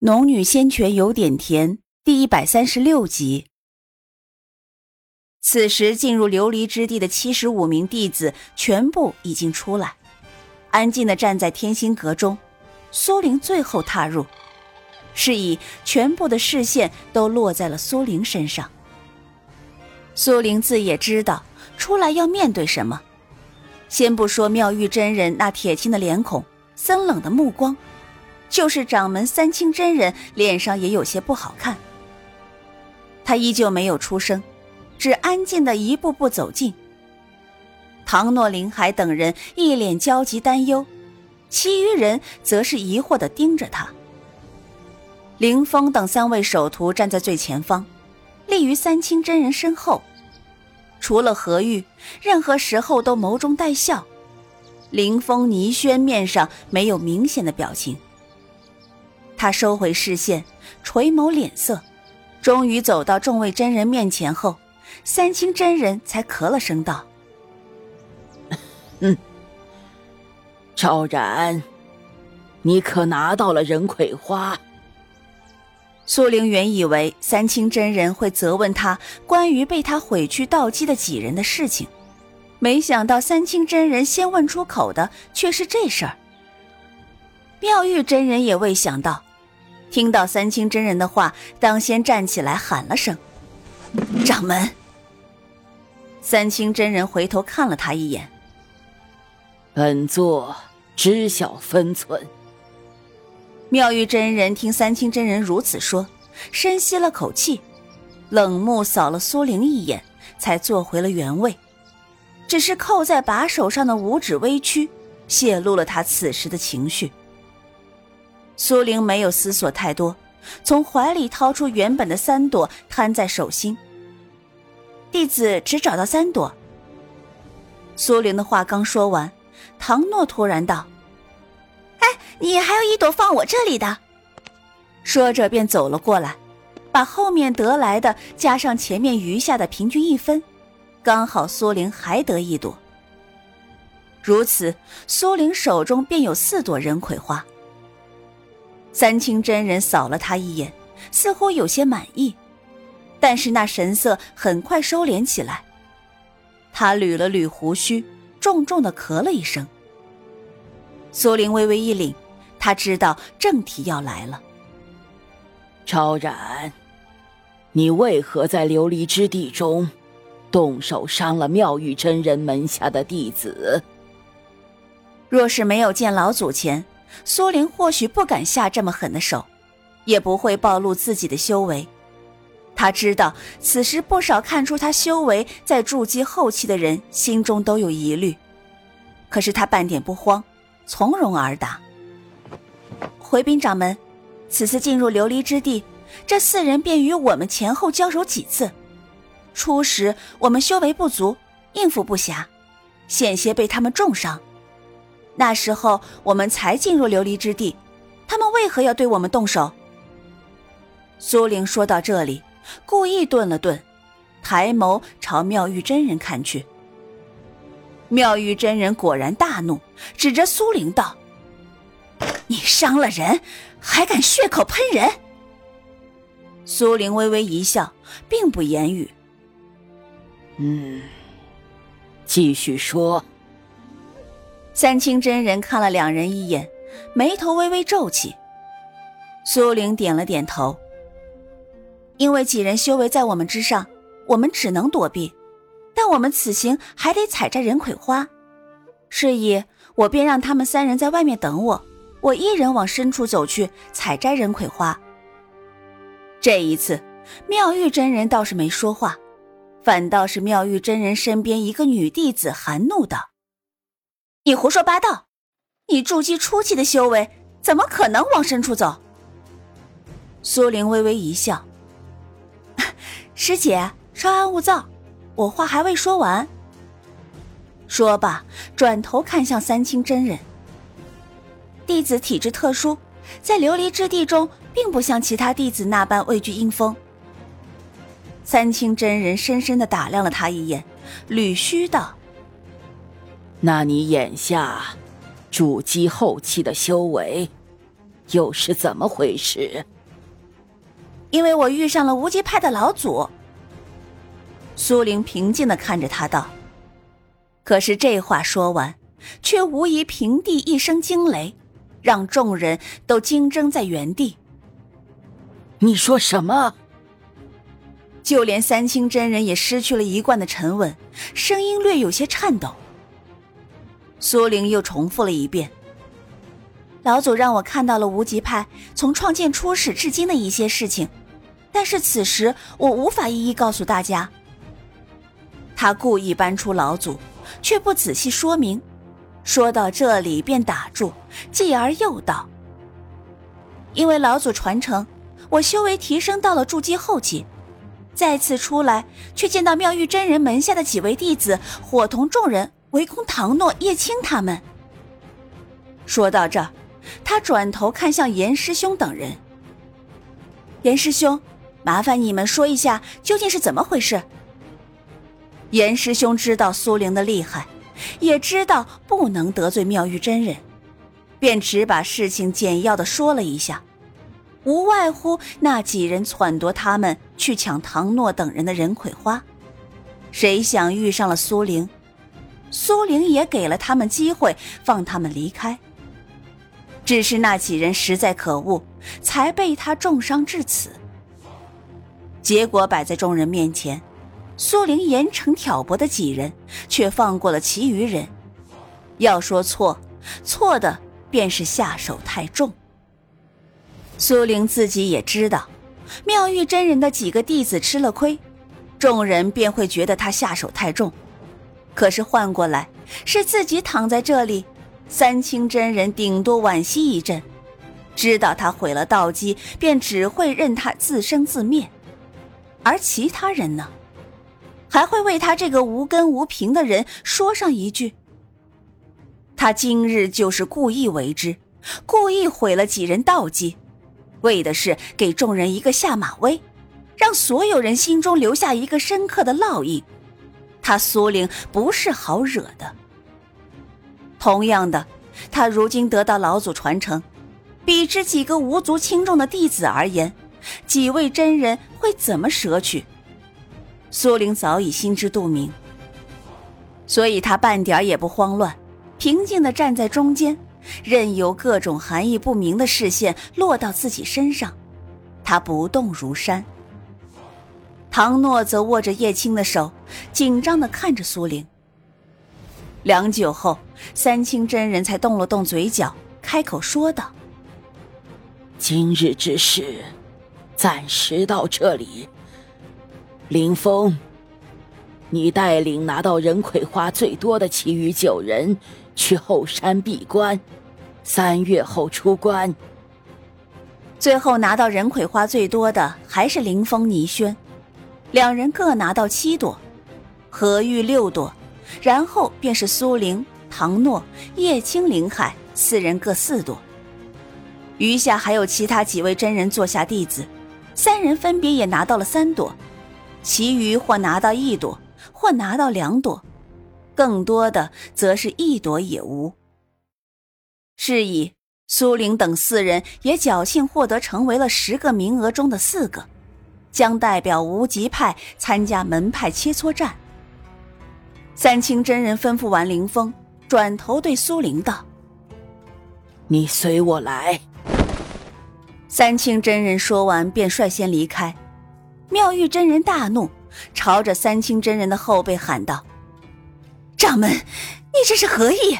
农女仙泉有点甜，第一百三十六集。此时进入琉璃之地的七十五名弟子全部已经出来，安静的站在天心阁中。苏玲最后踏入，是以全部的视线都落在了苏玲身上。苏玲自也知道出来要面对什么，先不说妙玉真人那铁青的脸孔、森冷的目光。就是掌门三清真人脸上也有些不好看，他依旧没有出声，只安静的一步步走近。唐诺、林海等人一脸焦急担忧，其余人则是疑惑的盯着他。林峰等三位首徒站在最前方，立于三清真人身后，除了何玉，任何时候都眸中带笑。林峰、倪轩面上没有明显的表情。他收回视线，垂眸脸色，终于走到众位真人面前后，三清真人才咳了声道：“嗯，昭然，你可拿到了人葵花？”苏灵原以为三清真人会责问他关于被他毁去道基的几人的事情，没想到三清真人先问出口的却是这事儿。妙玉真人也未想到。听到三清真人的话，当先站起来喊了声：“掌门。”三清真人回头看了他一眼：“本座知晓分寸。”妙玉真人听三清真人如此说，深吸了口气，冷目扫了苏玲一眼，才坐回了原位。只是扣在把手上的五指微曲，泄露了他此时的情绪。苏玲没有思索太多，从怀里掏出原本的三朵，摊在手心。弟子只找到三朵。苏玲的话刚说完，唐诺突然道：“哎，你还有一朵放我这里的。”说着便走了过来，把后面得来的加上前面余下的平均一分，刚好苏玲还得一朵。如此，苏玲手中便有四朵人葵花。三清真人扫了他一眼，似乎有些满意，但是那神色很快收敛起来。他捋了捋胡须，重重的咳了一声。苏玲微微一凛，他知道正题要来了。昭然，你为何在琉璃之地中动手伤了妙玉真人门下的弟子？若是没有见老祖前。苏玲或许不敢下这么狠的手，也不会暴露自己的修为。他知道此时不少看出他修为在筑基后期的人心中都有疑虑，可是他半点不慌，从容而答：“回禀掌门，此次进入琉璃之地，这四人便与我们前后交手几次。初时我们修为不足，应付不暇，险些被他们重伤。”那时候我们才进入琉璃之地，他们为何要对我们动手？苏玲说到这里，故意顿了顿，抬眸朝妙玉真人看去。妙玉真人果然大怒，指着苏玲道：“你伤了人，还敢血口喷人？”苏玲微微一笑，并不言语。嗯，继续说。三清真人看了两人一眼，眉头微微皱起。苏玲点了点头。因为几人修为在我们之上，我们只能躲避，但我们此行还得采摘人葵花，是以我便让他们三人在外面等我，我一人往深处走去采摘人葵花。这一次，妙玉真人倒是没说话，反倒是妙玉真人身边一个女弟子含怒道。你胡说八道！你筑基初期的修为，怎么可能往深处走？苏玲微微一笑：“师姐，稍安勿躁，我话还未说完。”说罢，转头看向三清真人：“弟子体质特殊，在琉璃之地中，并不像其他弟子那般畏惧阴风。”三清真人深深的打量了他一眼，捋须道。那你眼下筑基后期的修为，又是怎么回事？因为我遇上了无极派的老祖。苏玲平静的看着他道。可是这话说完，却无疑平地一声惊雷，让众人都惊怔在原地。你说什么？就连三清真人也失去了一贯的沉稳，声音略有些颤抖。苏玲又重复了一遍：“老祖让我看到了无极派从创建初始至今的一些事情，但是此时我无法一一告诉大家。”他故意搬出老祖。却不仔细说明，说到这里便打住，继而又道：“因为老祖传承，我修为提升到了筑基后期，再次出来，却见到妙玉真人门下的几位弟子伙同众人围攻唐诺、叶青他们。”说到这，他转头看向严师兄等人：“严师兄，麻烦你们说一下究竟是怎么回事。”严师兄知道苏玲的厉害，也知道不能得罪妙玉真人，便只把事情简要的说了一下，无外乎那几人撺掇他们去抢唐诺等人的人葵花，谁想遇上了苏玲，苏玲也给了他们机会放他们离开，只是那几人实在可恶，才被他重伤至此。结果摆在众人面前。苏玲严惩挑拨的几人，却放过了其余人。要说错，错的便是下手太重。苏玲自己也知道，妙玉真人的几个弟子吃了亏，众人便会觉得他下手太重。可是换过来，是自己躺在这里，三清真人顶多惋惜一阵，知道他毁了道基，便只会任他自生自灭。而其他人呢？还会为他这个无根无凭的人说上一句：“他今日就是故意为之，故意毁了几人道基，为的是给众人一个下马威，让所有人心中留下一个深刻的烙印。他苏玲不是好惹的。同样的，他如今得到老祖传承，比之几个无足轻重的弟子而言，几位真人会怎么舍取？”苏玲早已心知肚明，所以他半点也不慌乱，平静地站在中间，任由各种含义不明的视线落到自己身上，他不动如山。唐诺则握着叶青的手，紧张地看着苏玲。良久后，三清真人才动了动嘴角，开口说道：“今日之事，暂时到这里。”林峰，你带领拿到人葵花最多的其余九人去后山闭关，三月后出关。最后拿到人葵花最多的还是林峰、倪轩，两人各拿到七朵，何玉六朵，然后便是苏玲、唐诺、叶青、林海四人各四朵。余下还有其他几位真人座下弟子，三人分别也拿到了三朵。其余或拿到一朵，或拿到两朵，更多的则是一朵也无。是以苏玲等四人也侥幸获得成为了十个名额中的四个，将代表无极派参加门派切磋战。三清真人吩咐完林峰，转头对苏玲道：“你随我来。”三清真人说完，便率先离开。妙玉真人大怒，朝着三清真人的后背喊道：“掌门，你这是何意？”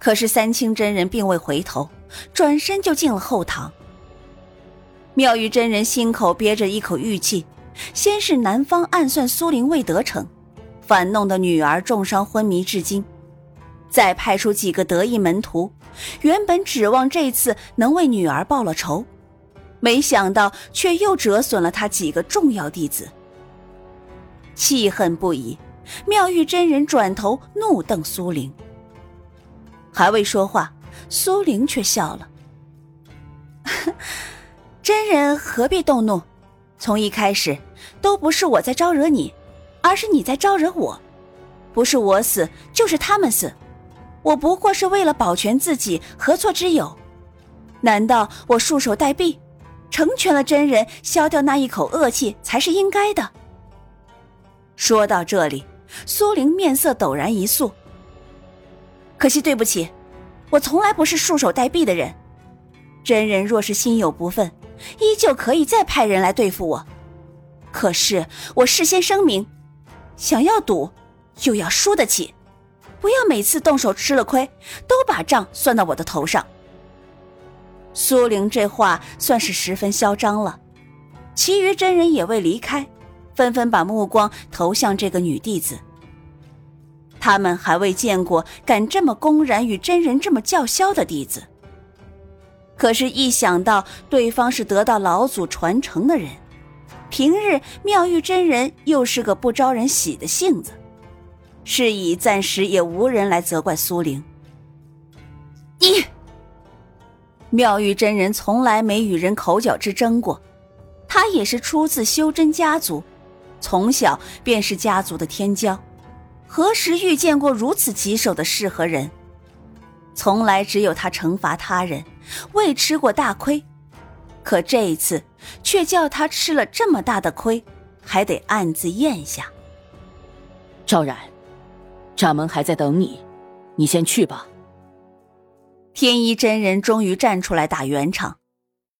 可是三清真人并未回头，转身就进了后堂。妙玉真人心口憋着一口玉气，先是南方暗算苏灵未得逞，反弄得女儿重伤昏迷至今，再派出几个得意门徒，原本指望这次能为女儿报了仇。没想到，却又折损了他几个重要弟子，气恨不已。妙玉真人转头怒瞪苏玲，还未说话，苏玲却笑了：“真人何必动怒？从一开始，都不是我在招惹你，而是你在招惹我。不是我死，就是他们死，我不过是为了保全自己，何错之有？”难道我束手待毙，成全了真人，消掉那一口恶气才是应该的？说到这里，苏玲面色陡然一肃。可惜对不起，我从来不是束手待毙的人。真人若是心有不忿，依旧可以再派人来对付我。可是我事先声明，想要赌，就要输得起，不要每次动手吃了亏，都把账算到我的头上。苏玲这话算是十分嚣张了，其余真人也未离开，纷纷把目光投向这个女弟子。他们还未见过敢这么公然与真人这么叫嚣的弟子。可是，一想到对方是得到老祖传承的人，平日妙玉真人又是个不招人喜的性子，是以暂时也无人来责怪苏玲。你，妙玉真人从来没与人口角之争过，他也是出自修真家族，从小便是家族的天骄，何时遇见过如此棘手的事和人？从来只有他惩罚他人。未吃过大亏，可这一次却叫他吃了这么大的亏，还得暗自咽下。赵然，掌门还在等你，你先去吧。天一真人终于站出来打圆场，